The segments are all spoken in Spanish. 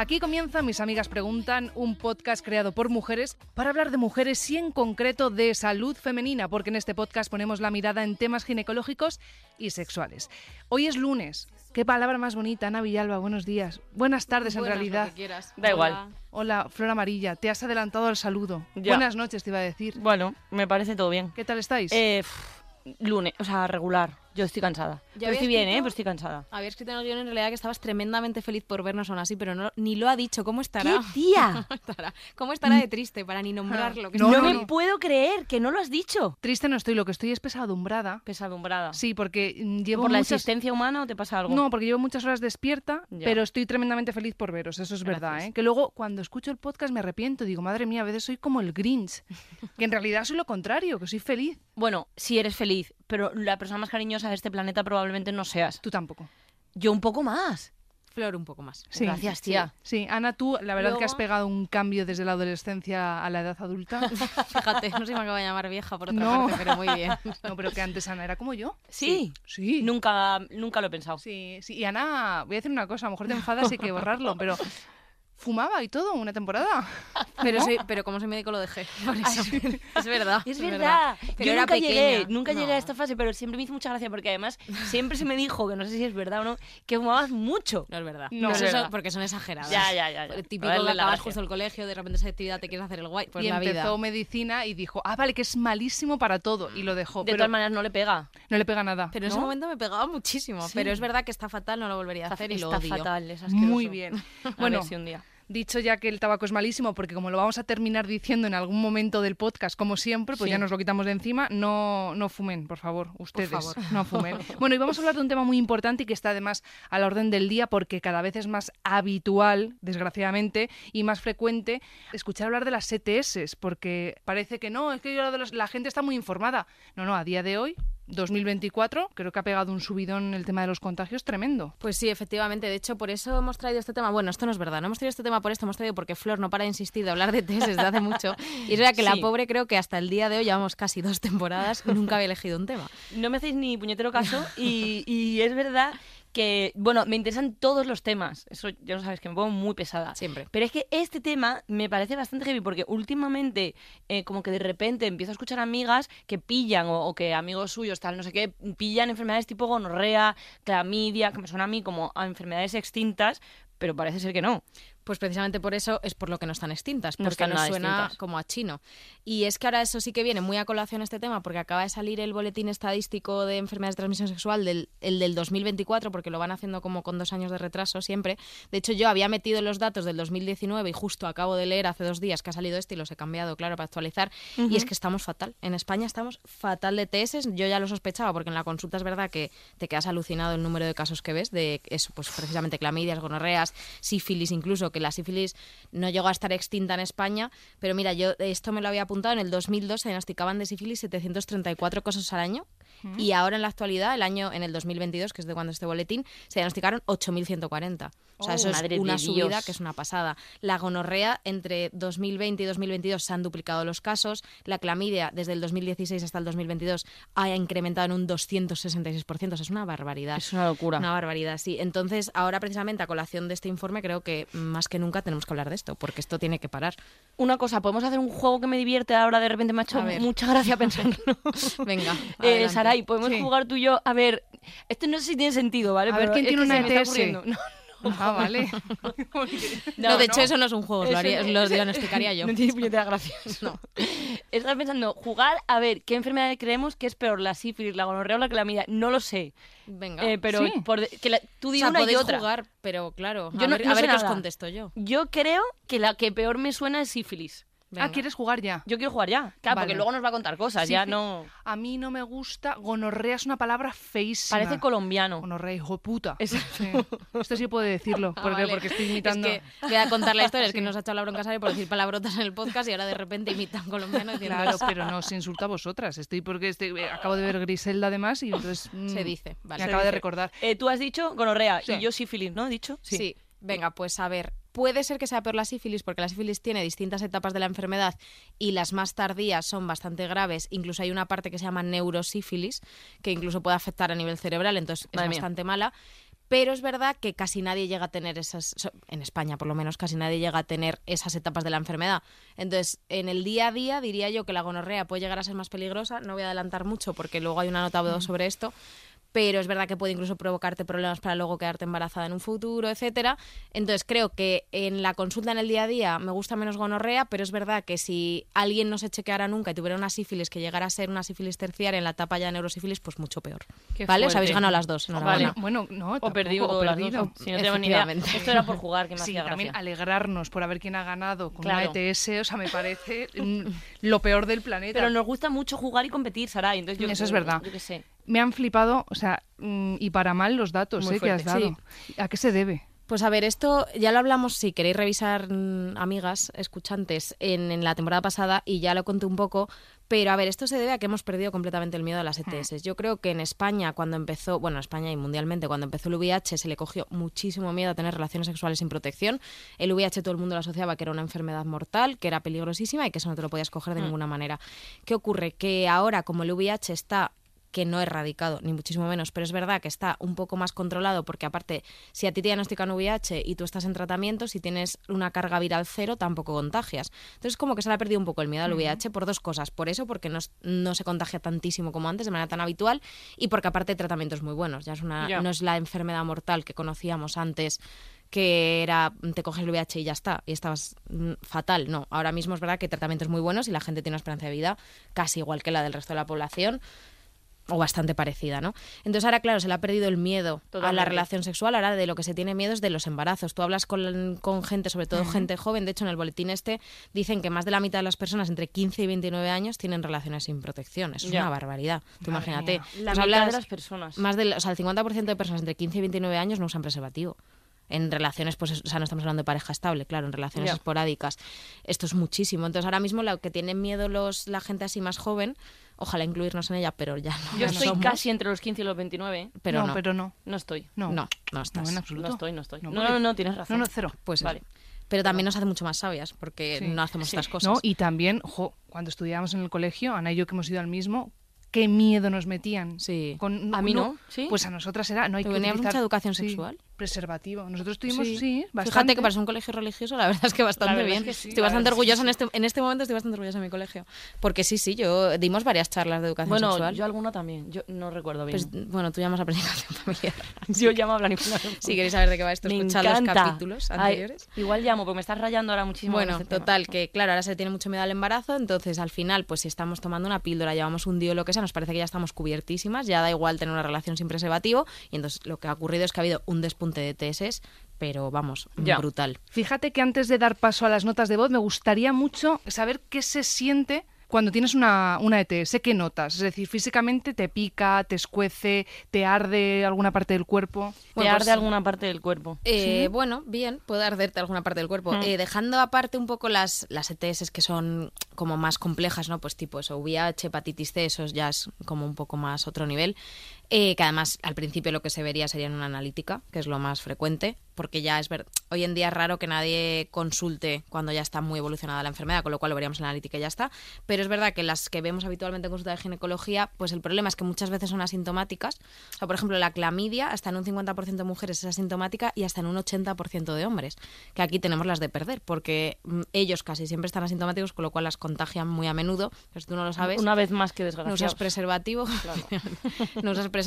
Aquí comienza Mis Amigas Preguntan, un podcast creado por mujeres para hablar de mujeres y en concreto de salud femenina, porque en este podcast ponemos la mirada en temas ginecológicos y sexuales. Hoy es lunes. Qué palabra más bonita, Ana Villalba. Buenos días. Buenas tardes, en Buenas, realidad. lo que quieras. Da igual. Hola, Flor Amarilla. Te has adelantado al saludo. Ya. Buenas noches, te iba a decir. Bueno, me parece todo bien. ¿Qué tal estáis? Eh, pff, lunes, o sea, regular. Yo estoy cansada. Ya Pero había estoy bien, escrito- ¿eh? Pero estoy cansada. Había escrito en el guion en realidad que estabas tremendamente feliz por vernos aún así, pero no, ni lo ha dicho. ¿Cómo estará? ¡Qué tía! ¿Cómo estará? ¿Cómo estará de triste para ni nombrarlo? que No, me puedo creer que no lo has dicho. Triste no estoy, lo que estoy es pesadumbrada. Pesadumbrada. Sí, porque mm, llevo ¿Por la muchas... existencia humana o te pasa algo? No, porque llevo muchas horas despierta, Ya. pero estoy tremendamente feliz por veros, eso es verdad. ¿eh? Que luego cuando escucho el podcast me arrepiento, digo, madre mía, a veces soy como el Grinch, que en realidad soy lo contrario, que soy feliz. Bueno, si eres feliz, pero la persona más cariñosa de este planeta probablemente no seas. Tú tampoco. Yo un poco más. Flor un poco más. Sí. Gracias, tía. Sí, Ana, tú la verdad que has Luego- pegado un cambio desde la adolescencia a la edad adulta. Fíjate, no sé si me acaba de llamar vieja por otra No. parte, pero muy bien. No, pero que antes Ana era como yo. Sí. Sí. Nunca, nunca lo he pensado. Sí, sí. Y Ana, voy a decir una cosa, a lo mejor te enfadas y hay que borrarlo, pero fumaba y todo una temporada. Pero, soy- pero como soy médico lo dejé. Por eso. es verdad. Es verdad. Pero Yo era nunca llegué, nunca llegué No. a esta fase, pero siempre me hizo mucha gracia porque además siempre se me dijo, que no sé si es verdad o no, que fumabas mucho. No es verdad. No, Pero es eso- verdad. porque son exageradas. Ya, ya, ya, ya. Típico que la acabas justo el colegio, de repente esa actividad te quieres hacer el guay. Pues y la empezó vida. medicina y dijo, ah, vale, que es malísimo para todo. Y lo dejó. De pero todas maneras no le pega. no le pega nada. Pero en ese ¿no? momento me pegaba muchísimo. Sí. Pero es verdad que está fatal, no lo volvería a Está, hacer y lo está odio. fatal, es asqueroso. Muy bien. Bueno, si un día. Dicho ya que el tabaco es malísimo, porque como lo vamos a terminar diciendo en algún momento del podcast, como siempre, pues Sí. ya nos lo quitamos de encima, no, no fumen, por favor, ustedes, favor. no fumen. Bueno, y vamos a hablar de un tema muy importante y que está además a la orden del día porque cada vez es más habitual, desgraciadamente, y más frecuente escuchar hablar de las ETS, porque parece que no, es que la gente está muy informada. No, no, a día de hoy... 2024, creo que ha pegado un subidón el tema de los contagios tremendo. Pues sí, efectivamente. De hecho, por eso hemos traído este tema. Bueno, esto no es verdad. No hemos traído este tema por esto, hemos traído porque Flor no para de insistir de hablar de test desde hace mucho. Y es verdad que la pobre creo que hasta el día de hoy llevamos casi dos temporadas y nunca había elegido un tema. No me hacéis ni puñetero caso y, y es verdad que, bueno, me interesan todos los temas. Eso ya lo sabes, que me pongo muy pesada. Siempre. Pero es que este tema me parece bastante heavy porque últimamente, eh, como que de repente empiezo a escuchar amigas que pillan o, o que amigos suyos, tal, no sé qué, pillan enfermedades tipo gonorrea, clamidia, que me suena a mí como a enfermedades extintas, pero parece ser que no. Pues precisamente por eso es por lo que no están extintas, No porque están nos suena como a chino. Y es que ahora eso sí que viene muy a colación este tema, porque acaba de salir el boletín estadístico de enfermedades de transmisión sexual, del, el del 2024, porque lo van haciendo como con dos años de retraso siempre. De hecho, yo había metido los datos del 2019 y justo acabo de leer hace dos días que ha salido este y los he cambiado, claro, para actualizar. Y es que estamos fatal. En España estamos fatal de TS. Yo ya lo sospechaba, porque en la consulta es verdad que te quedas alucinado el número de casos que ves, de eso, pues precisamente clamidias, gonorreas, sífilis incluso, que la sífilis no llegó a estar extinta en España, pero mira, yo esto me lo había apuntado, en el 2002 se diagnosticaban de sífilis 734 casos al año y ahora en la actualidad, el año en el 2022, que es de cuando este boletín, se diagnosticaron 8.140. O sea, Oh, eso es una subida Dios. que es una pasada. La gonorrea, entre 2020 y 2022 se han duplicado los casos. La clamidia, desde el 2016 hasta el 2022, ha incrementado en un 266%. O sea, es una barbaridad. Es una locura. Una barbaridad, sí. Entonces, ahora precisamente a colación de este informe, creo que más que nunca tenemos que hablar de esto, porque esto tiene que parar. Una cosa, ¿podemos hacer un juego que me divierte ahora? De repente me ha hecho ver. mucha gracia pensarlo. Venga, Eh. Saray, podemos Sí. jugar tú y yo. A ver, esto no sé si tiene sentido, ¿vale? A ver Pero quién es tiene una ETS. ocurriendo. No, Ah, vale. No, de hecho, eso no es un juego, lo, haría- lo diagnosticaría yo. No tiene puñetera gracia. No. Estaba pensando, jugar a ver qué enfermedad creemos que es peor, la sífilis, la gonorrea o la clamidia. No lo sé. Venga. Eh, pero Sí. por que la- tú o di sea, una y otra. jugar, pero claro, Yo a no- ver, no a ver qué os contesto yo. Yo creo que la que peor me suena es sífilis. Venga. Ah, ¿quieres jugar ya? Yo quiero jugar ya. Claro, Vale. porque luego nos va a contar cosas, Sí, ya sí. no... A mí no me gusta. Gonorrea es una palabra feísima. Parece colombiano. Gonorrea, hijo de puta. Es- Sí. Esto sí puede decirlo, Ah, porque, vale. porque estoy imitando. Es que voy a contar la historia, es que nos ha echado la bronca Sara por decir palabrotas en el podcast y ahora de repente imitan colombiano diciendo Claro, eso. pero no os insulta a vosotras. Estoy porque estoy, eh, acabo de ver Griselda además y entonces mm, Se dice, vale. me Se acaba de recordar. Eh, tú has dicho gonorrea Sí. y yo sífilis, ¿no? ¿He dicho? Sí. Venga, pues a ver. Puede ser que sea peor la sífilis porque la sífilis tiene distintas etapas de la enfermedad y las más tardías son bastante graves. Incluso hay una parte que se llama neurosífilis que incluso puede afectar a nivel cerebral, entonces es mía. bastante mala. pero es verdad que casi nadie llega a tener esas, en España por lo menos, casi nadie llega a tener esas etapas de la enfermedad. Entonces, en el día a día diría yo que la gonorrea puede llegar a ser más peligrosa, no voy a adelantar mucho porque luego hay una nota o dos sobre esto, pero es verdad que puede incluso provocarte problemas para luego quedarte embarazada en un futuro, etcétera. Entonces creo que en la consulta en el día a día me gusta menos gonorrea, pero es verdad que si alguien no se chequeara nunca y tuviera una sífilis que llegara a ser una sífilis terciaria en la etapa ya de neurosífilis, pues mucho peor. Qué ¿Vale? Os habéis fuerte. ganado las dos. Bueno, bueno, no, O perdido, o las perdido. dos. Si no tengo ni idea. Efectivamente. Esto era por jugar, que me Sí, hacía también gracia. alegrarnos por ver quién ha ganado con Claro. una ETS, o sea, me parece lo peor del planeta. Pero nos gusta mucho jugar y competir, Saray. Entonces yo Eso es verdad. Yo qué sé. Me han flipado, o sea, mm, y para mal los datos eh, que has dado. ¿A qué se debe? Pues a ver, esto ya lo hablamos, si queréis revisar, mm, amigas, escuchantes, en, en la temporada pasada y ya lo conté un poco, pero a ver, esto se debe a que hemos perdido completamente el miedo a las ETS. Yo creo que en España, cuando empezó, bueno, en España y mundialmente, cuando empezó el VIH, se le cogió muchísimo miedo a tener relaciones sexuales sin protección. El VIH todo el mundo lo asociaba que era una enfermedad mortal, que era peligrosísima y que eso no te lo podías coger de ninguna manera. ¿Qué ocurre? Que ahora, como el VIH está que no erradicado, ni muchísimo menos, pero es verdad que está un poco más controlado porque aparte, si a ti te diagnostican VIH y tú estás en tratamiento, si tienes una carga viral cero, tampoco contagias. Entonces como que se le ha perdido un poco el miedo al VIH por dos cosas. Por eso, porque no, no se contagia tantísimo como antes, de manera tan habitual, y porque aparte hay tratamientos muy buenos. Ya es una, no es la enfermedad mortal que conocíamos antes que era te coges el VIH y ya está, y estabas mm, fatal. No, ahora mismo es verdad que hay tratamientos muy buenos y la gente tiene una esperanza de vida casi igual que la del resto de la población o bastante parecida, ¿no? Entonces ahora, claro, se le ha perdido el miedo a la relación sexual, ahora de lo que se tiene miedo es de los embarazos. Tú hablas con, con gente, sobre todo gente joven, de hecho en el boletín este dicen que más de la mitad de las personas entre 15 y 29 años tienen relaciones sin protección. Eso es una barbaridad. Tú Madre imagínate. mía. La Pues mitad de las personas. más del, o sea, el 50% de personas entre 15 y 29 años no usan preservativo. En relaciones, pues, es- o sea, no estamos hablando de pareja estable, claro, en relaciones esporádicas. Esto es muchísimo. Entonces, ahora mismo lo que tienen miedo los, la gente así más joven, ojalá incluirnos en ella, pero ya no. Yo estoy somos, casi entre los 15 y los 29. ¿eh? Pero no, no. pero no. No estoy. No, No, no estás. No, en absoluto. No estoy, no estoy. No, No, no, no, tienes razón. No, no, cero. Pues Vale. eso. Pero también nos hace mucho más sabias, porque Sí. no hacemos Sí. estas cosas. No, y también, jo, cuando estudiábamos en el colegio, Ana y yo que hemos ido al mismo, qué miedo nos metían. Sí. Con- A mí no, ¿sí? Pues a nosotras era, no hay que ¿Teníamos utilizar mucha educación sí, sexual? Preservativo. Nosotros tuvimos, sí, Sí. bastante. Fíjate que para ser un colegio religioso, la verdad es que bastante verdad bien. es que sí, estoy bastante orgullosa en este, en este momento, estoy bastante orgullosa de mi colegio. Porque sí, sí, yo dimos varias charlas de educación Bueno, sexual. yo alguna también. Yo no recuerdo bien. Pues, bueno, tú llamas a planificación familiar. yo llamo a planificación. si queréis saber de qué va esto, escuchad los capítulos Ay, anteriores. igual llamo, porque me estás rayando ahora muchísimo. Bueno, este tema. total, que claro, ahora se tiene mucho miedo al embarazo, entonces al final, pues si estamos tomando una píldora, llevamos un día o lo que sea, nos parece que ya estamos cubiertísimas, ya da igual tener una relación sin preservativo, y entonces lo que ha ocurrido es que ha habido un despunte de TS, pero vamos, Ya. brutal. Fíjate que antes de dar paso a las notas de voz, me gustaría mucho saber qué se siente cuando tienes una, una ETS. ¿Qué notas? Es decir, físicamente te pica, te escuece, te arde alguna parte del cuerpo. ¿Te Bueno, arde pues- alguna parte del cuerpo? Eh, Bueno, bien, puede arderte alguna parte del cuerpo. Mm. Eh, dejando aparte un poco las, las ETS que son como más complejas, ¿no? Pues tipo eso, VIH, hepatitis C, eso ya es como un poco más otro nivel. Eh, que además al principio lo que se vería sería en una analítica, que es lo más frecuente, porque ya es ver hoy en día es raro que nadie consulte cuando ya está muy evolucionada la enfermedad, con lo cual lo veríamos en la analítica y ya está. Pero es verdad que las que vemos habitualmente en consulta de ginecología, pues el problema es que muchas veces son asintomáticas. O sea, por ejemplo, la clamidia, hasta en un 50% de mujeres es asintomática y hasta en un 80% de hombres, que aquí tenemos las de perder, porque mm, ellos casi siempre están asintomáticos, con lo cual las contagian muy a menudo. Pero si tú no lo sabes, Una vez más que no desgraciados. usas preservativo, no usas preservativo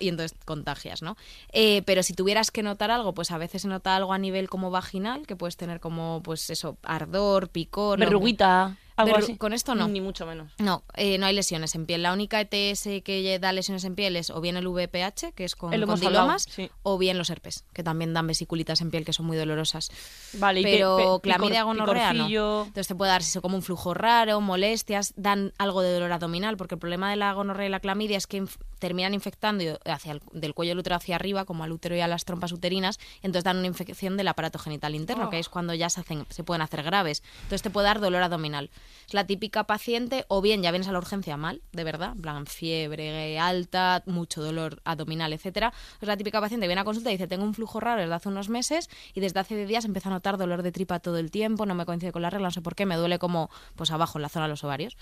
y entonces contagias, ¿no? Eh, pero si tuvieras que notar algo, pues a veces se nota algo a nivel como vaginal, que puedes tener como, pues eso, ardor, picor. Verruguita, algo Verru- así. con esto no. Ni mucho menos. No, eh, no hay lesiones en piel. La única ETS que da lesiones en piel es o bien el VPH, que es con hablado, condilomas, sí. o bien los herpes, que también dan vesiculitas en piel que son muy dolorosas. Vale, y Pero pe- pe- clamidia, gonorrea no. Entonces te puede dar si como un flujo raro, molestias, dan algo de dolor abdominal, porque el problema de la gonorrea y la clamidia es que inf- terminan infectando y- hacia el- del cuello del útero hacia arriba, como al útero y a las trompas uterinas, y entonces dan una infección del aparato genital interno, Oh. que es cuando ya se, hacen, se pueden hacer graves. Entonces te puede dar dolor abdominal. Es la típica paciente, o bien ya vienes a la urgencia mal, de verdad, fiebre alta, mucho dolor abdominal, etcétera. Es la típica paciente que viene a consulta y dice, tengo un flujo raro desde hace unos meses y desde hace 10 días empiezo a notar dolor de tripa todo el tiempo, no me coincide con la regla, no sé por qué, me duele como pues abajo en la zona de los ovarios.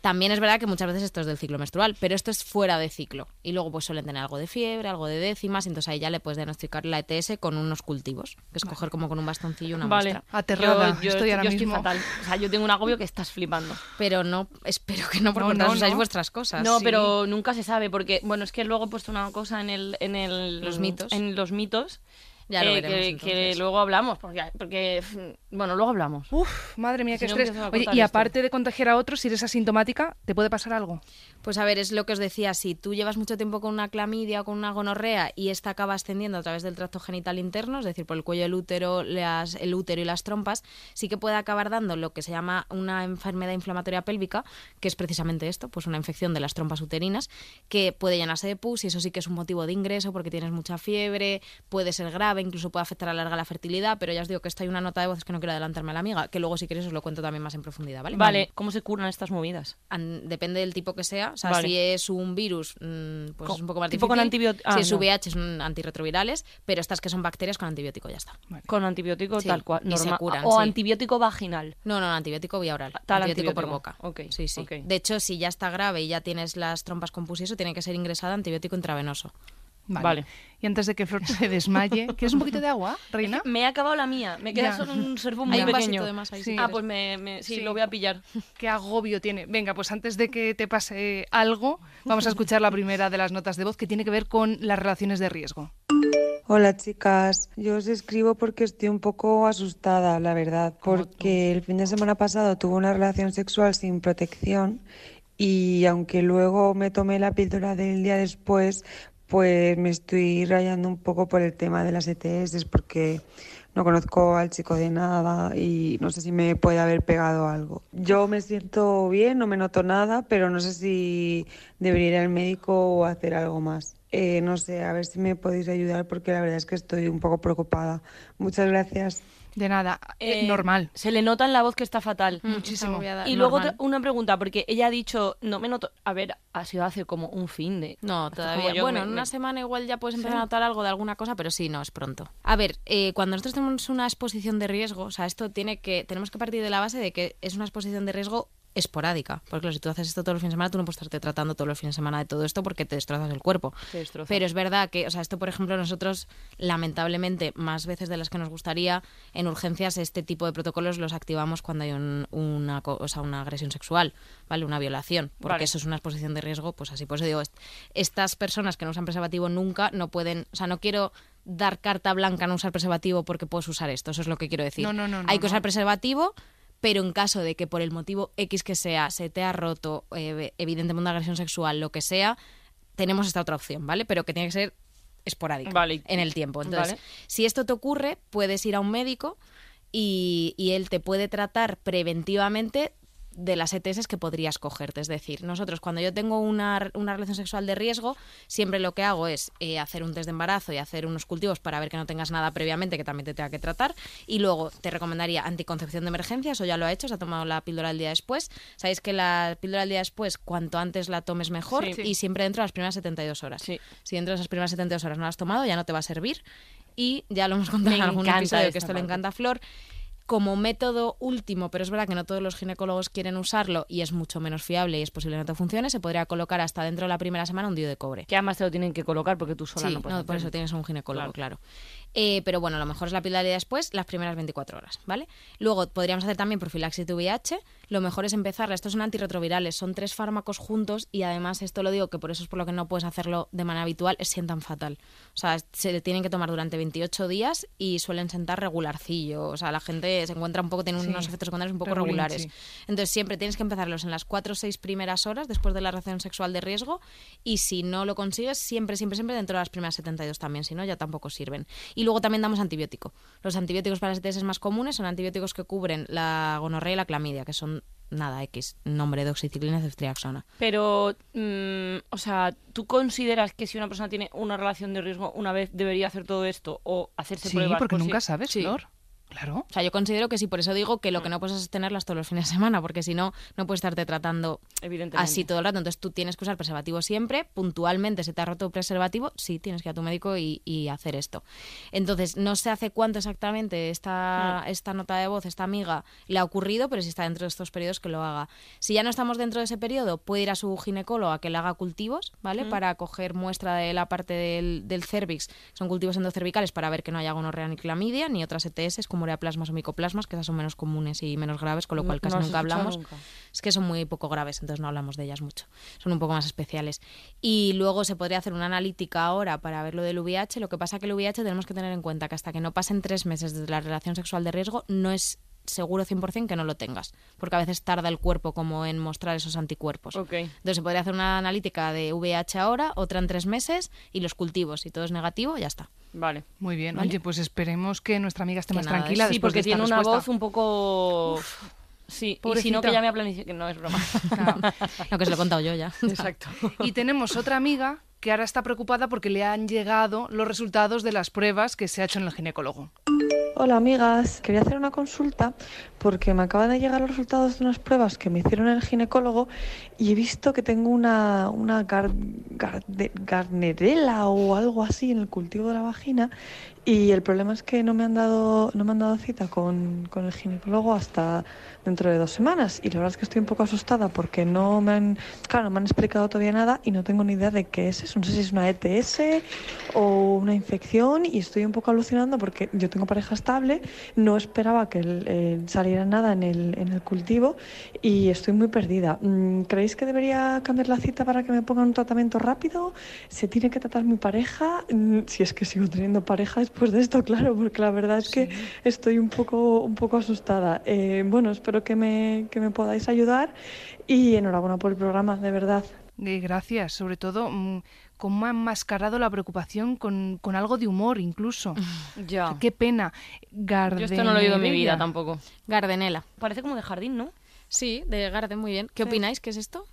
También es verdad que muchas veces esto es del ciclo menstrual, pero esto es fuera de ciclo. Y luego pues suelen tener algo de fiebre, algo de décimas, y entonces ahí ya le puedes diagnosticar la ETS con unos cultivos, que es coger como con un bastoncillo una Vale. muestra. Aterrada, Yo, yo estoy ahora yo mismo. fatal. O sea, yo tengo un agobio que estás flipando. Pero no, espero que no, porque No, usáis no. vuestras cosas. No, Sí. pero nunca se sabe, porque, bueno, es que luego he puesto una cosa en el... En el Los mitos. En los mitos. Ya lo eh, veremos, que, luego hablamos, porque, porque, bueno, luego hablamos. Uf, madre mía, Si qué no, estrés. Oye, y esto. aparte de contagiar a otros, si eres asintomática, ¿te puede pasar algo? Pues a ver, es lo que os decía, si tú llevas mucho tiempo con una clamidia o con una gonorrea y esta acaba ascendiendo a través del tracto genital interno, es decir, por el cuello del útero, las- el útero y las trompas, sí que puede acabar dando lo que se llama una enfermedad inflamatoria pélvica, que es precisamente esto, pues una infección de las trompas uterinas, que puede llenarse de pus y eso sí que es un motivo de ingreso porque tienes mucha fiebre, puede ser grave, incluso puede afectar a la larga la fertilidad, pero ya os digo que esto hay una nota de voz que no quiero adelantarme a la amiga, que luego si queréis os lo cuento también más en profundidad, ¿vale? Vale, ¿cómo se curan estas movidas? An- depende del tipo que sea. O sea, Vale. si es un virus, mm, pues Co- es un poco más tipo con difícil. antibiot- ah, si es no. VIH, son antirretrovirales, pero estas que son bacterias con antibiótico, ya está. Con antibiótico Sí, tal cual, y se curan, o sí. antibiótico vaginal. No, no, antibiótico vía oral. Tal antibiótico, por boca. Ok, Sí, sí. De hecho, si ya está grave y ya tienes las trompas con pus y eso, tiene que ser ingresada antibiótico intravenoso. Vale. Y antes de que Flor se desmaye, ¿quieres un poquito de agua, reina? Me he acabado la mía, me queda Ya. solo un sorbo muy Hay un pequeño. vasito de más ahí, si Sí. Ah, pues me, me- sí, Sí. lo voy a pillar. ¿Qué agobio tiene? Venga, pues antes de que te pase algo, vamos a escuchar la primera de las notas de voz que tiene que ver con las relaciones de riesgo. Hola chicas, yo os escribo porque estoy un poco asustada, la verdad, porque el fin de semana pasado tuve una relación sexual sin protección y aunque luego me tomé la píldora del día después, pues me estoy rayando un poco por el tema de las ETS porque no conozco al chico de nada y no sé si me puede haber pegado algo. Yo me siento bien, no me noto nada, pero no sé si debería ir al médico o hacer algo más. Eh, no sé, a ver si me podéis ayudar porque la verdad es que estoy un poco preocupada. Muchas gracias. De nada, eh, Eh, normal. Se le nota en la voz que está fatal. Muchísimo. Está Y luego una pregunta, porque ella ha dicho, no me noto, a ver, ha sido hace como un fin de... No, todavía. yo bueno, me- en me- una semana igual ya puedes empezar a notar algo de alguna cosa, pero sí, no, es pronto. A ver, eh, cuando nosotros tenemos una exposición de riesgo, o sea, esto tiene que, tenemos que partir de la base de que es una exposición de riesgo esporádica. Porque claro, si tú haces esto todos los fines de semana, tú no puedes estarte tratando todos los fines de semana de todo esto porque te destrozas el cuerpo. Te destroza. Pero es verdad que, o sea, esto, por ejemplo, nosotros, lamentablemente, más veces de las que nos gustaría, en urgencias, este tipo de protocolos los activamos cuando hay un- una, o sea, una agresión sexual, ¿vale? Una violación, porque Vale. eso es una exposición de riesgo, pues así. Por eso digo, est- estas personas que no usan preservativo nunca no pueden, o sea, no quiero dar carta blanca a no usar preservativo porque puedes usar esto, eso es lo que quiero decir. No, no, no, Hay que usar preservativo, pero en caso de que por el motivo X que sea se te ha roto, eh, evidentemente una agresión sexual, lo que sea, tenemos esta otra opción, ¿vale? Pero que tiene que ser esporádica Vale. en el tiempo. Entonces, Vale. si esto te ocurre, puedes ir a un médico y, y él te puede tratar preventivamente de las ETS que podrías cogerte. Es decir, nosotros cuando yo tengo una, una relación sexual de riesgo, siempre lo que hago es eh, hacer un test de embarazo y hacer unos cultivos para ver que no tengas nada previamente que también te tenga que tratar. Y luego te recomendaría anticoncepción de emergencia, eso ya lo ha hecho, se ha tomado la píldora el día después. Sabéis que la píldora el día después, cuanto antes la tomes mejor Sí. y siempre dentro de las primeras 72 horas. Sí. Si dentro de esas primeras 72 horas no la has tomado, ya no te va a servir. Y ya lo hemos contado Me en algún episodio que esto le encanta a Flor. Como método último, pero es verdad que no todos los ginecólogos quieren usarlo y es mucho menos fiable y es posible que no te funcione, se podría colocar hasta dentro de la primera semana un dio de cobre. Que además te lo tienen que colocar porque tú sola Sí, no puedes no, por eso tienes un ginecólogo, Claro. claro. Eh, pero bueno, lo mejor es la píldora día después, las primeras 24 horas, ¿vale? Luego podríamos hacer también profilaxis de VIH. Lo mejor es empezarla. Estos son antirretrovirales, son tres fármacos juntos y además esto lo digo que por eso es por lo que no puedes hacerlo de manera habitual, es sientan fatal. O sea, se tienen que tomar durante 28 días y suelen sentar regularcillo. O sea, la gente se encuentra un poco, tiene Sí, unos efectos secundarios un poco regulares. sí. Entonces siempre tienes que empezarlos en las 4 o 6 primeras horas después de la relación sexual de riesgo y si no lo consigues, siempre, siempre, siempre dentro de las primeras 72 también, si no ya tampoco sirven. Y luego también damos antibiótico. Los antibióticos para las ETS más comunes son antibióticos que cubren la gonorrea y la clamidia, que son nada X, nombre doxiciclina y ceftriaxona. Pero, mm, o sea, ¿tú consideras que si una persona tiene una relación de riesgo una vez debería hacer todo esto o hacerse Sí, pruebas? porque por si- nunca sabes, Sí. Claro. O sea, yo considero que sí, por eso digo que lo que no puedes es tenerlas todos los fines de semana, porque si no, no puedes estarte tratando así todo el rato. Entonces tú tienes que usar preservativo siempre, puntualmente se te ha roto preservativo, sí, tienes que ir a tu médico y, y hacer esto. Entonces, no sé hace cuánto exactamente esta, esta nota de voz, esta amiga, le ha ocurrido, pero si está dentro de estos periodos que lo haga. Si ya no estamos dentro de ese periodo, puede ir a su ginecólogo a que le haga cultivos, ¿vale? Para coger muestra de la parte del, del cervix, son cultivos endocervicales para ver que no haya gonorrea ni clamidia, ni otras ETS como ureaplasmas o micoplasmas, que esas son menos comunes y menos graves, con lo cual casi nunca hablamos. Es que son muy poco graves, entonces no hablamos de ellas mucho. Son un poco más especiales. Y luego se podría hacer una analítica ahora para ver lo del VIH. Lo que pasa que el VIH tenemos que tener en cuenta que hasta que no pasen tres meses desde la relación sexual de riesgo, no es seguro 100% que no lo tengas, porque a veces tarda el cuerpo como en mostrar esos anticuerpos. Entonces se podría hacer una analítica de VIH ahora, otra en tres meses y los cultivos. Si todo es negativo, ya está. Vale. Muy bien. ¿Vale? Oye, pues esperemos que nuestra amiga esté Que más nada, tranquila Sí, después porque de esta tiene una voz un poco... Sí, y si no, que Pobrecita. llame a planificar. No, es broma. Claro. Lo que se lo he contado yo ya. Exacto. Y tenemos otra amiga que ahora está preocupada porque le han llegado los resultados de las pruebas que se ha hecho en el ginecólogo. Hola amigas, quería hacer una consulta porque me acaban de llegar los resultados de unas pruebas que me hicieron el ginecólogo y he visto que tengo una, una gar- garde- garnerela o algo así en el cultivo de la vagina y el problema es que no me han dado, no me han dado cita con, con el ginecólogo hasta dentro de dos semanas y la verdad es que estoy un poco asustada porque no me han, claro, no me han explicado todavía nada y no tengo ni idea de qué es eso, no sé si es una ETS o una infección y estoy un poco alucinando porque yo tengo pareja estable, no esperaba que eh, saliera nada en el, en el cultivo y estoy muy perdida. Mm, ¿Creéis que debería cambiar la cita para que me pongan un tratamiento rápido? ¿Se tiene que tratar mi pareja? Mm, Si es que sigo teniendo pareja después de esto, claro, porque la verdad es que estoy un poco, un poco asustada. Eh, bueno, espero que me, que me podáis ayudar y enhorabuena por el programa, de verdad. Eh, gracias, sobre todo mm, cómo ha enmascarado la preocupación con, con algo de humor incluso. Ya. Qué pena. Yo esto no lo he oído en mi vida Gardenella. tampoco. Gardenela. Parece como de jardín, ¿no? Sí, de Garden, muy bien. ¿Qué opináis? ¿Qué es esto?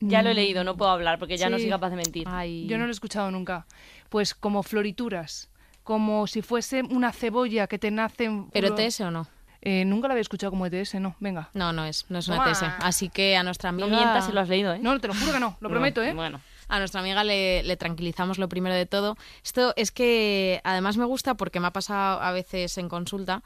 Ya lo he leído, no puedo hablar porque ya no Sí. soy capaz de mentir. Ay. Yo no lo he escuchado nunca. Pues como florituras, como si fuese una cebolla que te nace... en ¿Pero ETS o no? Eh, nunca la había escuchado como ETS, no. Venga. No, no es, no es una. ETS. Así que a nuestra amiga... No mientas si lo has leído, ¿eh? No, te lo juro que no, lo prometo, ¿eh? Bueno. A nuestra amiga le, le tranquilizamos lo primero de todo. Esto es que además me gusta porque me ha pasado a veces en consulta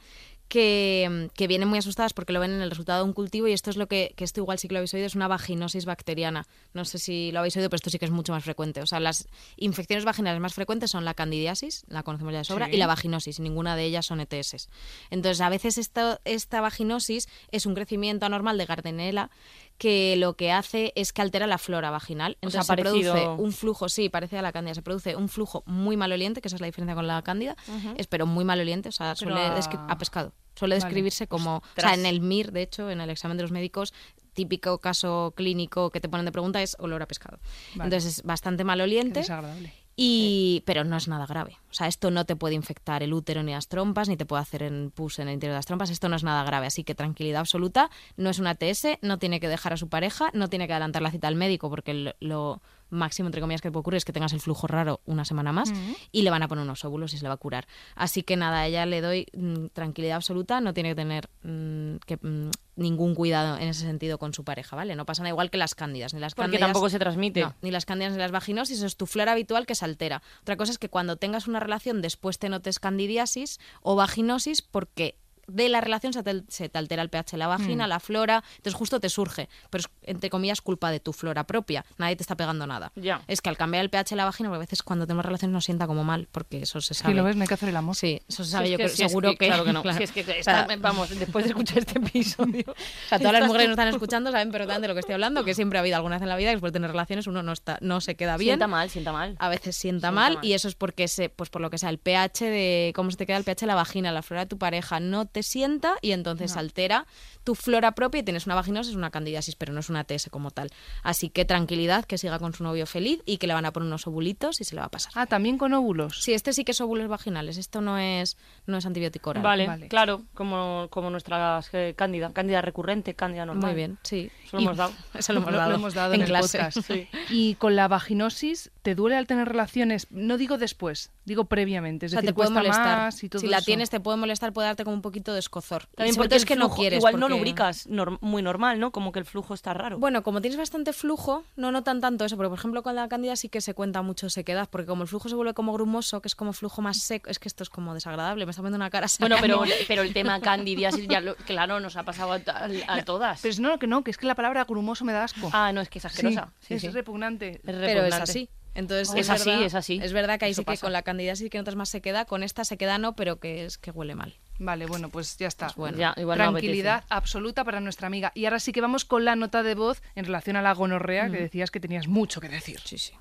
que, que vienen muy asustadas porque lo ven en el resultado de un cultivo y esto es lo que, que esto igual sí que lo habéis oído, es una vaginosis bacteriana. No sé si lo habéis oído, pero esto sí que es mucho más frecuente. O sea, las infecciones vaginales más frecuentes son la candidiasis, la conocemos ya de sobra, Sí. y la vaginosis, y ninguna de ellas son ETS. Entonces, a veces esto, esta vaginosis es un crecimiento anormal de Gardnerella que lo que hace es que altera la flora vaginal. O sea, Entonces se parecido- produce un flujo, sí, parece a la cándida, se produce un flujo muy maloliente, que esa es la diferencia con la cándida, es pero muy maloliente, o sea, suele a pescado. Suele Vale. describirse como, o sea, en el MIR, de hecho, en el examen de los médicos, típico caso clínico que te ponen de pregunta es olor a pescado. Vale. Entonces es bastante Qué maloliente. desagradable. Y, pero no es nada grave. O sea, esto no te puede infectar el útero ni las trompas, ni te puede hacer en pus en el interior de las trompas. Esto no es nada grave. Así que tranquilidad absoluta. No es una TS, no tiene que dejar a su pareja, no tiene que adelantar la cita al médico, porque lo, lo máximo, entre comillas, que puede ocurrir es que tengas el flujo raro una semana más y le van a poner unos óvulos y se le va a curar. Así que nada, a ella le doy mm, tranquilidad absoluta, no tiene que tener mm, que, mm, ningún cuidado en ese sentido con su pareja, ¿vale? No pasa nada igual que las cándidas. Ni las Porque cándidas- tampoco se transmite. no, ni las cándidas ni las vaginosis, es tu flora habitual que se altera. Otra cosa es que cuando tengas una relación después te notes candidiasis o vaginosis porque de la relación se te, se te altera el pH de la vagina, la flora, entonces justo te surge, pero es entre comillas culpa de tu flora propia, nadie te está pegando nada. Ya. Es que al cambiar el pH de la vagina, a veces cuando tenemos relaciones nos sienta como mal, porque eso se Sí, sabe. lo ves, no hay que hacer el amor. Sí, eso se Si sabe, es yo que- creo, si es seguro que, Claro que no. claro. Si es que O está- sea, vamos, después de escuchar este episodio. O sea, todas las mujeres que nos están escuchando saben perfectamente de lo que estoy hablando, que siempre ha habido alguna vez en la vida que después de tener relaciones uno no está, no se queda bien. Sienta mal, sienta mal. a veces sienta, Sienta mal, mal. y eso es porque se, pues por lo que sea el pH de cómo se te queda el pH de la vagina, la flora de tu pareja no te sienta y entonces altera tu flora propia y tienes una vaginosis, una candidiasis, pero no es una TS como tal. Así que tranquilidad, que siga con su novio feliz y que le van a poner unos ovulitos y se le va a pasar. Ah, también con óvulos. Sí, este sí que es óvulos vaginales, esto no es no es antibiótico oral. Vale, Vale. claro, como, como nuestra eh, cándida, cándida recurrente, cándida normal. Muy bien, sí. Eso lo hemos dado. Eso lo hemos lo dado, hemos dado en el clase. podcast. Sí. Y con la vaginosis, ¿te duele al tener relaciones? No digo después, Digo previamente, es O sea, decir, te puede molestar. más y todo si la eso. tienes, te puede molestar, puede darte como un poquito de escozor. También porque es que no quieres. Igual no lubricas nor- muy normal, ¿no? Como que el flujo está raro. Bueno, como tienes bastante flujo, no notan tanto eso, porque por ejemplo con la cándida sí que se cuenta mucho sequedad, porque como el flujo se vuelve como grumoso, que es como flujo más seco, es que esto es como desagradable, me está poniendo una cara Bueno, pero, pero el tema candidiasis ya lo- claro, nos ha pasado a, a- a todas. Pero es no, que no, que es que la palabra grumoso me da asco. Ah, no, es que es Sí, asquerosa. Sí, es sí. repugnante. Es pero es repugnante. así. Entonces, Es así, verdad- es así. Es verdad que ahí Eso sí que pasa. con la candidiasis que notas más sequedad, con esta sequedad no, pero que es que huele mal. Vale, bueno, pues ya está. Pues bueno. Ya, igual no Tranquilidad absoluta para nuestra amiga. Y ahora sí que vamos con la nota de voz en relación a la gonorrea, que decías que tenías mucho que decir. Sí, sí.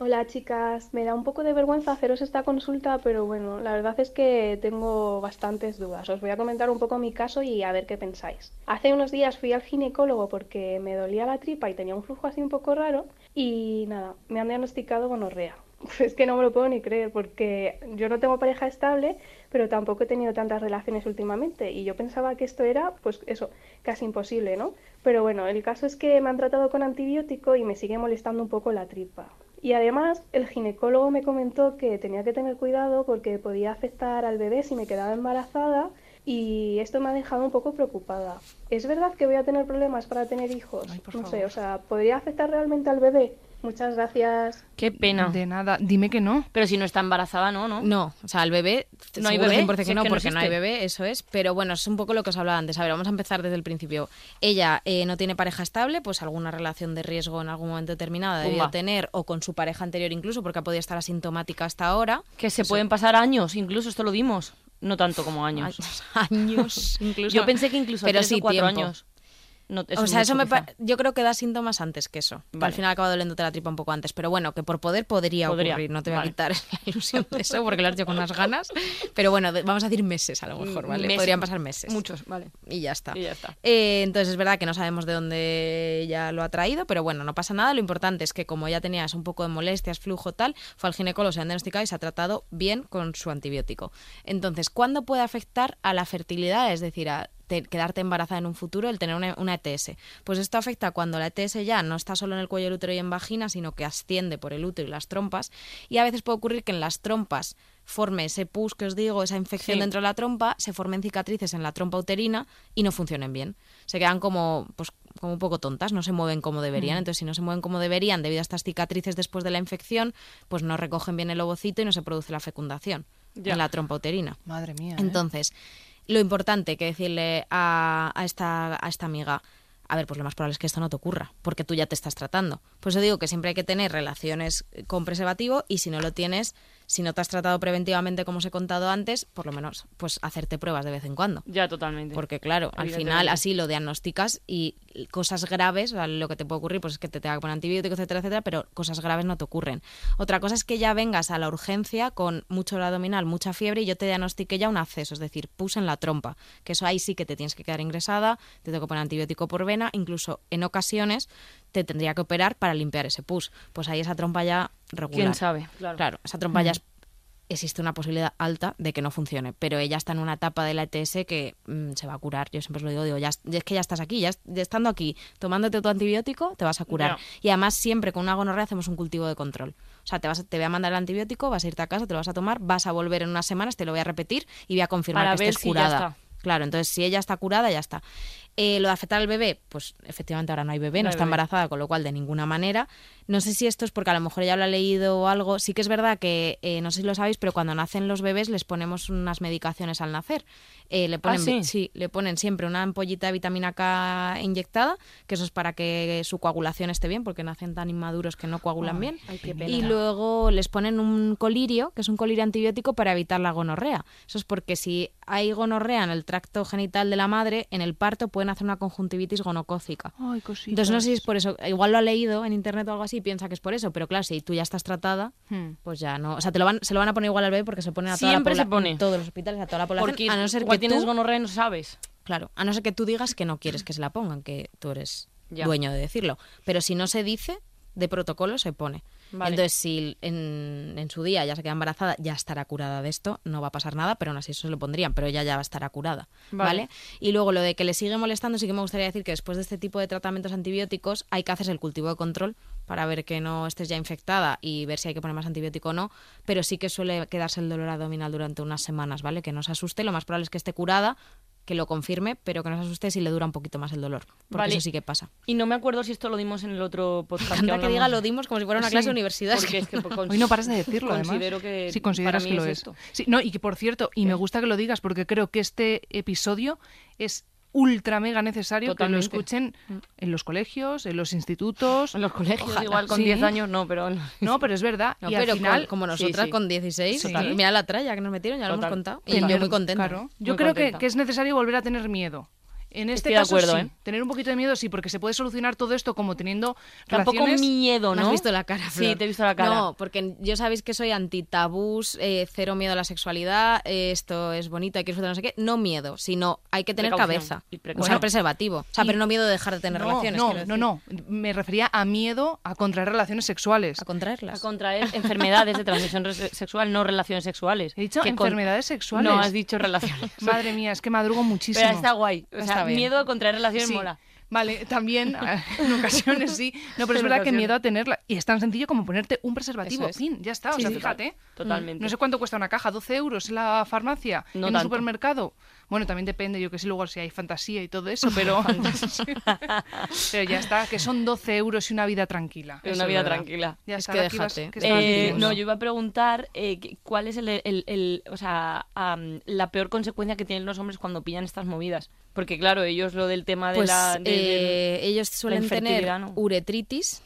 Hola chicas, me da un poco de vergüenza haceros esta consulta, pero bueno, la verdad es que tengo bastantes dudas. Os voy a comentar un poco mi caso y a ver qué pensáis. Hace unos días fui al ginecólogo porque me dolía la tripa y tenía un flujo así un poco raro y nada, me han diagnosticado gonorrea. Es que no me lo puedo ni creer porque yo no tengo pareja estable, pero tampoco he tenido tantas relaciones últimamente y yo pensaba que esto era, pues eso, casi imposible, ¿no? Pero bueno, el caso es que me han tratado con antibiótico y me sigue molestando un poco la tripa. Y además, el ginecólogo me comentó que tenía que tener cuidado porque podía afectar al bebé si me quedaba embarazada y esto me ha dejado un poco preocupada. ¿Es verdad que voy a tener problemas para tener hijos? Ay, por no favor. sé, o sea, ¿podría afectar realmente al bebé? Muchas gracias. Qué pena. De nada, dime que no. Pero si no está embarazada, no, ¿no? No, o sea, el bebé, No hay bebé, 100% si que es no, que no porque no hay bebé, eso es. Pero bueno, es un poco lo que os hablaba antes. A ver, vamos a empezar desde el principio. Ella eh, no tiene pareja estable, pues alguna relación de riesgo en algún momento determinado debió tener, o con su pareja anterior incluso, porque ha podido estar asintomática hasta ahora. Que se pueden pasar años, incluso esto lo dimos. No tanto como años. Años, incluso. Yo pensé que incluso Pero tres sí, o cuatro tiempo. años. No, o sea, es eso me yo creo que da síntomas antes que eso. Que al Vale. final acaba doliéndote la tripa un poco antes. Pero bueno, que por poder podría, Podría, ocurrir. No te voy vale. a quitar la ilusión de eso porque lo has hecho con unas ganas. Pero bueno, vamos a decir meses a lo mejor, ¿vale? Meses. Podrían pasar meses. Muchos, vale. Y ya está. Y ya está. Eh, entonces es verdad que no sabemos de dónde ella lo ha traído, pero bueno, no pasa nada. Lo importante es que como ya tenías un poco de molestias, flujo tal, fue al ginecólogo, se han diagnosticado y se ha tratado bien con su antibiótico. Entonces, ¿cuándo puede afectar a la fertilidad? Es decir, a te- quedarte embarazada en un futuro el tener una, una ETS. Pues esto afecta cuando la ETS ya no está solo en el cuello del útero y en vagina, sino que asciende por el útero y las trompas. Y a veces puede ocurrir que en las trompas forme ese pus que os digo, esa infección Sí. dentro de la trompa, se formen cicatrices en la trompa uterina y no funcionen bien. Se quedan como, pues, como un poco tontas, no se mueven como deberían. Entonces, si no se mueven como deberían debido a estas cicatrices después de la infección, pues no recogen bien el ovocito y no se produce la fecundación Ya. en la trompa uterina. Madre mía. ¿eh? Lo importante que decirle a, a esta, a esta amiga, a ver, pues lo más probable es que esto no te ocurra, porque tú ya te estás tratando. Por eso digo que siempre hay que tener relaciones con preservativo y si no lo tienes, si no te has tratado preventivamente como os he contado antes, por lo menos pues hacerte pruebas de vez en cuando. Ya, totalmente. Porque claro, al final así lo diagnosticas y cosas graves, o sea, lo que te puede ocurrir pues es que te tenga que poner antibióticos, etcétera, etcétera, pero cosas graves no te ocurren. Otra cosa es que ya vengas a la urgencia con mucho dolor abdominal, mucha fiebre y yo te diagnostiqué ya un acceso, es decir, pus en la trompa, que eso ahí sí que te tienes que quedar ingresada, te tengo que poner antibiótico por vena, incluso en ocasiones te tendría que operar para limpiar ese pus. Pues ahí esa trompa ya regular. ¿Quién sabe? Claro. Claro, esa trompa ya es- existe una posibilidad alta de que no funcione, pero ella está en una etapa de la ETS que mm, se va a curar. Yo siempre os lo digo, digo, ya, es que ya estás aquí, ya, ya estando aquí, tomándote tu antibiótico, te vas a curar. Y además siempre con una gonorrea hacemos un cultivo de control. O sea, te, vas, a- te voy a mandar el antibiótico, vas a irte a casa, te lo vas a tomar, vas a volver en unas semanas, te lo voy a repetir y voy a confirmar Para que ver estés si ya curada. está. Claro, entonces si ella está curada, ya está. Eh, lo de afectar al bebé, pues efectivamente ahora no hay bebé, no, No hay está bebé. embarazada, con lo cual de ninguna manera. No sé si esto es porque a lo mejor ella lo ha leído o algo. Sí que es verdad que, eh, no sé si lo sabéis, pero cuando nacen los bebés les ponemos unas medicaciones al nacer. Eh, le ponen, ¿Ah, sí? le ponen siempre una ampollita de vitamina K inyectada, que eso es para que su coagulación esté bien, porque nacen tan inmaduros que no coagulan bien. ay. Y luego les ponen un colirio, que es un colirio antibiótico para evitar la gonorrea. Eso es porque si hay gonorrea en el tracto genital de la madre, en el parto pueden hacer una conjuntivitis gonocócica. Ay. Entonces no sé si es por eso, igual lo ha leído en internet o algo así y piensa que es por eso, pero claro, si tú ya estás tratada, Hmm. pues ya no, o sea, te lo van, se lo van a poner igual al bebé porque se ponen a toda Siempre la se pone. en todos los hospitales, a toda la población, Porque a no ser que tienes tú, gonorrea no sabes. claro, a no ser que tú digas que no quieres que se la pongan, que tú eres Ya. dueño de decirlo, pero si no se dice, de protocolo se pone. Vale. Entonces, si en, en su día ya se queda embarazada, ya estará curada de esto, no va a pasar nada, pero aún así eso se lo pondrían, pero ella ya estará curada, Vale. ¿vale? Y luego lo de que le sigue molestando, sí que me gustaría decir que después de este tipo de tratamientos antibióticos hay que hacerse el cultivo de control para ver que no estés ya infectada y ver si hay que poner más antibiótico o no, pero sí que suele quedarse el dolor abdominal durante unas semanas, ¿vale? Que no se asuste, lo más probable es que esté curada, que lo confirme, pero que no se asuste si le dura un poquito más el dolor, porque Vale. eso sí que pasa. Y no me acuerdo si esto lo dimos en el otro podcast. Anda que hablamos. diga lo dimos como si fuera una Sí, clase de universidad. Porque es que cons- Hoy no paras de decirlo, considero además. que si consideras para mí que lo es es. esto. Sí, no, y que por cierto, y me gusta que lo digas porque creo que este episodio es ultra mega necesario Totalmente. que lo escuchen en los colegios, en los institutos. En los colegios, Ojalá. igual con Sí. 10 años no, pero No, pero es verdad. No, y pero al final, con- como sí, nosotras sí. con 16, Sí. total, mira la tralla que nos metieron, ya lo Total. hemos contado. Y yo muy contenta. Claro. Yo Muy creo que, contenta. que es necesario volver a tener miedo. En este Estoy de caso, acuerdo, sí. ¿eh? Tener un poquito de miedo, sí, porque se puede solucionar todo esto como teniendo Tampoco relaciones... miedo, ¿No has visto la cara, Sí, Flor? te he visto la cara. No, porque yo sabéis que soy anti-tabús, eh, cero miedo a la sexualidad, eh, esto es bonito, hay que disfrutar no sé qué. No miedo, sino hay que tener Precaución cabeza. sea, preservativo. O sea, Y- pero no miedo de dejar de tener no, relaciones. no, no, no. Me refería a miedo a contraer relaciones sexuales. A contraerlas. A contraer enfermedades de transmisión sexual, no relaciones sexuales. He dicho Que con- enfermedades sexuales. No, has dicho relaciones. Madre mía, es que madrugo muchísimo. Pero está guay. O sea, Está bien. miedo a contraer relaciones Sí. mola. Vale, también en ocasiones sí. No, pero es verdad que miedo a tenerla. Y es tan sencillo como ponerte un preservativo. Es. Fin, ya está. O sea, fíjate. Totalmente. No sé cuánto cuesta una caja, 12 euros en la farmacia, No en tanto. un supermercado. Bueno, también depende, yo que sé luego si hay fantasía y todo eso, pero, pero ya está, que son 12 euros y una vida tranquila. Una Eso es vida verdad. tranquila. Ya Es está, que vas- déjate. ¿qué estabas Eh, no, yo iba a preguntar eh, cuál es el, el- el- o sea, la peor consecuencia que tienen los hombres cuando pillan estas movidas. Porque claro, ellos lo del tema de Pues la... de- eh, ellos suelen tener uretritis.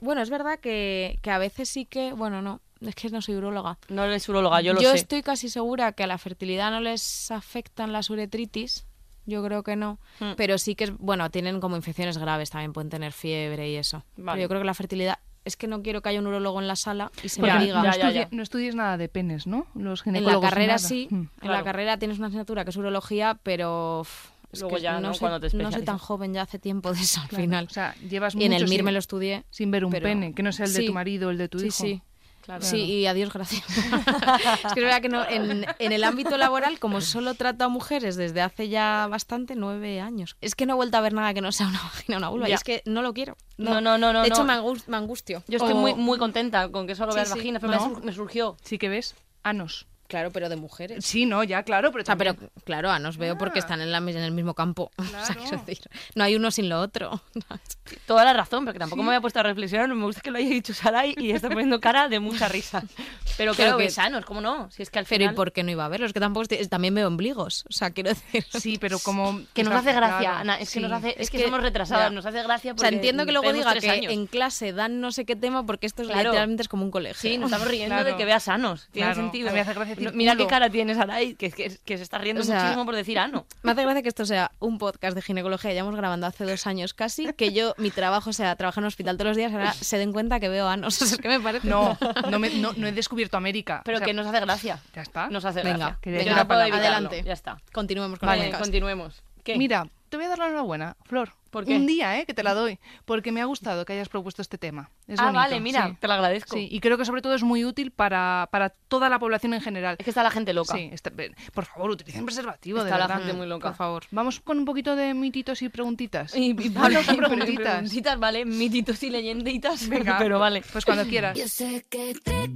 Bueno, es verdad que, que a veces sí que, bueno, no, es que no soy uróloga. de- no eres urologa, yo lo sé. estoy casi segura que a la fertilidad no les afectan las uretritis. Yo creo que no. Hmm. Pero sí que, es, bueno, tienen como infecciones graves también, pueden tener fiebre y eso. Vale. Pero yo creo que la fertilidad, es que no quiero que haya un urólogo en la sala y se Ya, me diga. no, ya, ya, estudi- ya. no estudies nada de penes, ¿no? Los En la ginecólogos carrera nada. sí, Mm. en Claro. la carrera tienes una asignatura que es urología, pero es Luego que ya, ¿no? soy, Cuando te no soy tan joven, ya hace tiempo de eso al Claro, final. O sea, llevas y en el MIR sin- me lo estudié. sin ver un pero- pene, que no sea el de Sí. tu marido o el de tu sí, hijo. Sí, Claro. Sí, y adiós, gracias. es que es verdad que no, en, en el ámbito laboral, como solo trato a mujeres desde hace ya bastante, nueve años, es que no he vuelto a ver nada que no sea una vagina o una vulva. Y es que no lo quiero. No, no, no, no, De hecho, no. me, angus- me angustio. Yo estoy O- muy, muy contenta con que solo Sí, veas sí. vaginas, pero No. me surgió. Sí que ves anos. Claro, pero de mujeres. Sí, no, ya, claro, pero O sea, pero también- claro, ah, nos veo porque Ah. están en, la, en el mismo campo. O sea, quiero decir, no hay uno sin lo otro. Toda la razón, porque tampoco me había puesto a reflexionar. Me gusta que lo haya dicho Sarai y está poniendo cara de mucha risa. Pero Pero claro, que- que sanos, ¿cómo no? Si es que al Pero final... ¿y por qué no iba a verlo? Es que tampoco estoy- también veo ombligos. O sea, quiero decir. Sí, pero como... Que nos hace gracia, claro, Ana. Es que sí. nos hace... Es, Es que, que- somos retrasadas, ya. nos hace gracia O sea, porque entiendo que luego diga que años. en clase dan no sé qué tema porque esto es Claro. literalmente es como un colegio. Sí, nos estamos riendo Claro. de que veas sanos. Tiene Claro, sentido. a mí me hace gracia decir No, Mira culo. qué cara tienes, Sarai, que, que, que se está riendo O sea, muchísimo por decir ano. Me hace gracia que esto sea un podcast de ginecología, ya hemos grabando hace dos años casi, que yo, mi trabajo sea trabajar en un hospital todos los días, ahora se den cuenta que veo anos. Es que me parece. No, no, me- no, no he descubierto América. Pero O sea, que nos hace gracia. Ya está. Nos hace Venga, gracia. Yo no puedo evitarlo. Adelante. Ya está. Continuemos con Vale, el podcast. continuemos. ¿Qué? Mira, te voy a dar la enhorabuena, Flor. ¿Por qué? Un día, ¿eh? Que te la doy. Porque me ha gustado que hayas propuesto este tema. Es ah, bonito, vale, mira, sí. te lo agradezco. Sí, y creo que sobre todo es muy útil para, para toda la población en general. Es que está la gente loca. Sí, está- por favor, utilicen preservativo, de Está la gente muy loca. Por favor. Vamos con un poquito de mititos y preguntitas. Y, y, Vale, y preguntitas. preguntitas, vale, mititos y leyenditas, Venga, pero vale. Pues cuando quieras. Yo sé que te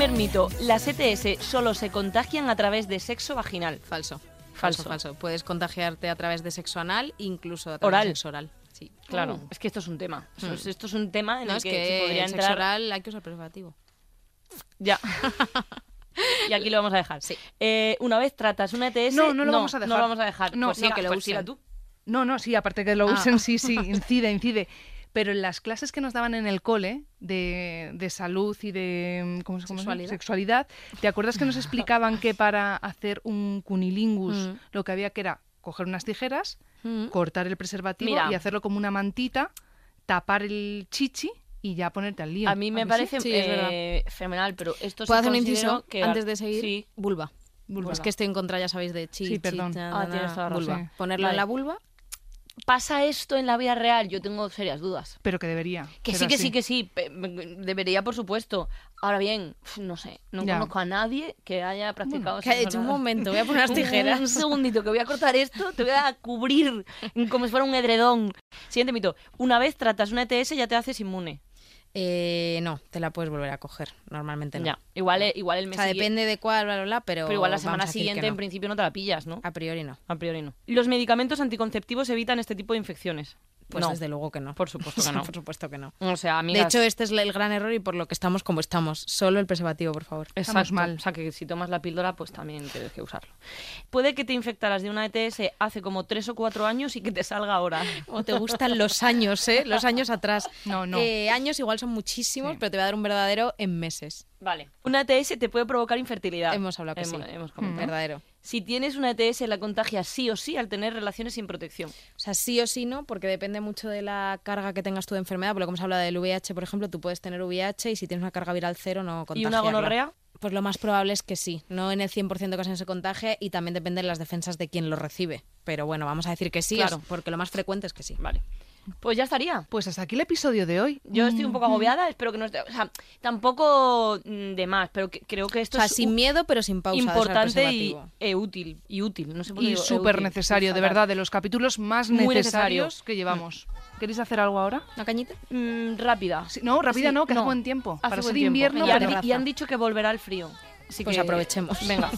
Primer mito, las ETS solo se contagian a través de sexo vaginal. Falso. Falso. Falso, falso. Puedes contagiarte a través de sexo anal, incluso a través Oral. de sexo oral. Sí. Claro, es que esto es un tema. Esto es un tema en No, el es que, que, se podría el sexo entrar. oral hay que usar preservativo. Ya. y aquí lo vamos a dejar. Sí. Eh, una vez tratas una ETS. No, no lo vamos a dejar. No lo vamos a dejar. No, pues no, siga, que lo pues usen. tú. No, no, sí, aparte que lo Ah. usen, sí, sí, incide, incide. Pero en las clases que nos daban en el cole de, de salud y de ¿cómo se- cómo se llama? Sexualidad. sexualidad, ¿te acuerdas que nos explicaban que para hacer un cunilingus Mm. lo que había que era coger unas tijeras, Mm. cortar el preservativo Mira. y hacerlo como una mantita, tapar el chichi y ya ponerte al lío? A mí me parece Sí, eh, fenomenal, pero esto ¿Puedo sí hacer un inciso que antes de seguir? Sí, Vulva. Vulva. Es que estoy en contra, ya sabéis, de chi, Sí, chi, perdón. cha, Ah, tienes toda la vulva. razón. Ponerlo Vale. en la vulva. ¿Pasa esto en la vida real? Yo tengo serias dudas. Pero que debería. Que sí, que así. sí, que sí. Debería, por supuesto. Ahora bien, no sé. No Ya. conozco a nadie que haya practicado Que ha hecho un momento, voy a poner las tijeras. Un segundito, que voy a cortar esto, te voy a cubrir como si fuera un edredón. Siguiente mito. Una vez tratas una ETS ya te haces inmune. Eh, no, te la puedes volver a coger. Normalmente no. Ya. Igual, eh, igual el O mes sea, siguiente- depende de cuál, bla, bla, bla, pero. Pero igual la semana siguiente en principio no te la pillas, ¿no? A priori no. A priori no. Los medicamentos anticonceptivos evitan este tipo de infecciones. Pues no, desde luego que no. por supuesto que no. por supuesto que no. O sea, De amigas, hecho, este es el gran error y por lo que estamos como estamos. Solo el preservativo, por favor. Estamos Exacto. mal. O sea, que si tomas la píldora, pues también tienes que usarlo. Puede que te infectaras de una ETS hace como tres o cuatro años y que te salga ahora. O te gustan los años, ¿eh? Los años atrás. No, no. Eh, años igual son muchísimos, Sí. pero te va a dar un verdadero en meses. Vale. Una ETS te puede provocar infertilidad. Hemos hablado que Hemos- sí. hemos comentado. Verdadero. Si tienes una ETS, la contagias sí o sí al tener relaciones sin protección. O sea, sí o sí no, porque depende mucho de la carga que tengas tú de enfermedad. Por lo que hemos hablado del VIH, por ejemplo, tú puedes tener VIH y si tienes una carga viral cero no ¿Y contagiarla. una gonorrea? Pues lo más probable es que sí. No en el 100% de ocasiones se contagie y también depende de las defensas de quien lo recibe. Pero bueno, vamos a decir que sí, Claro. porque lo más frecuente es que sí. Vale. Pues ya estaría. Pues hasta aquí el episodio de hoy. Yo estoy un poco agobiada, espero que no esté... O sea, tampoco mm, de más, pero que- creo que esto O sea, es sin miedo, pero sin pausa. importante y e útil. Y útil, no sé por qué Y e súper necesario, de verdad, de los capítulos más Muy necesarios necesario. que llevamos. ¿Queréis hacer algo ahora? ¿Una cañita? Mm, rápida. Sí, no, rápida Sí, no, que hace buen tiempo. Hace Para buen ser tiempo. invierno, y, han, y han dicho que volverá el frío. Así Pues que- aprovechemos. Venga.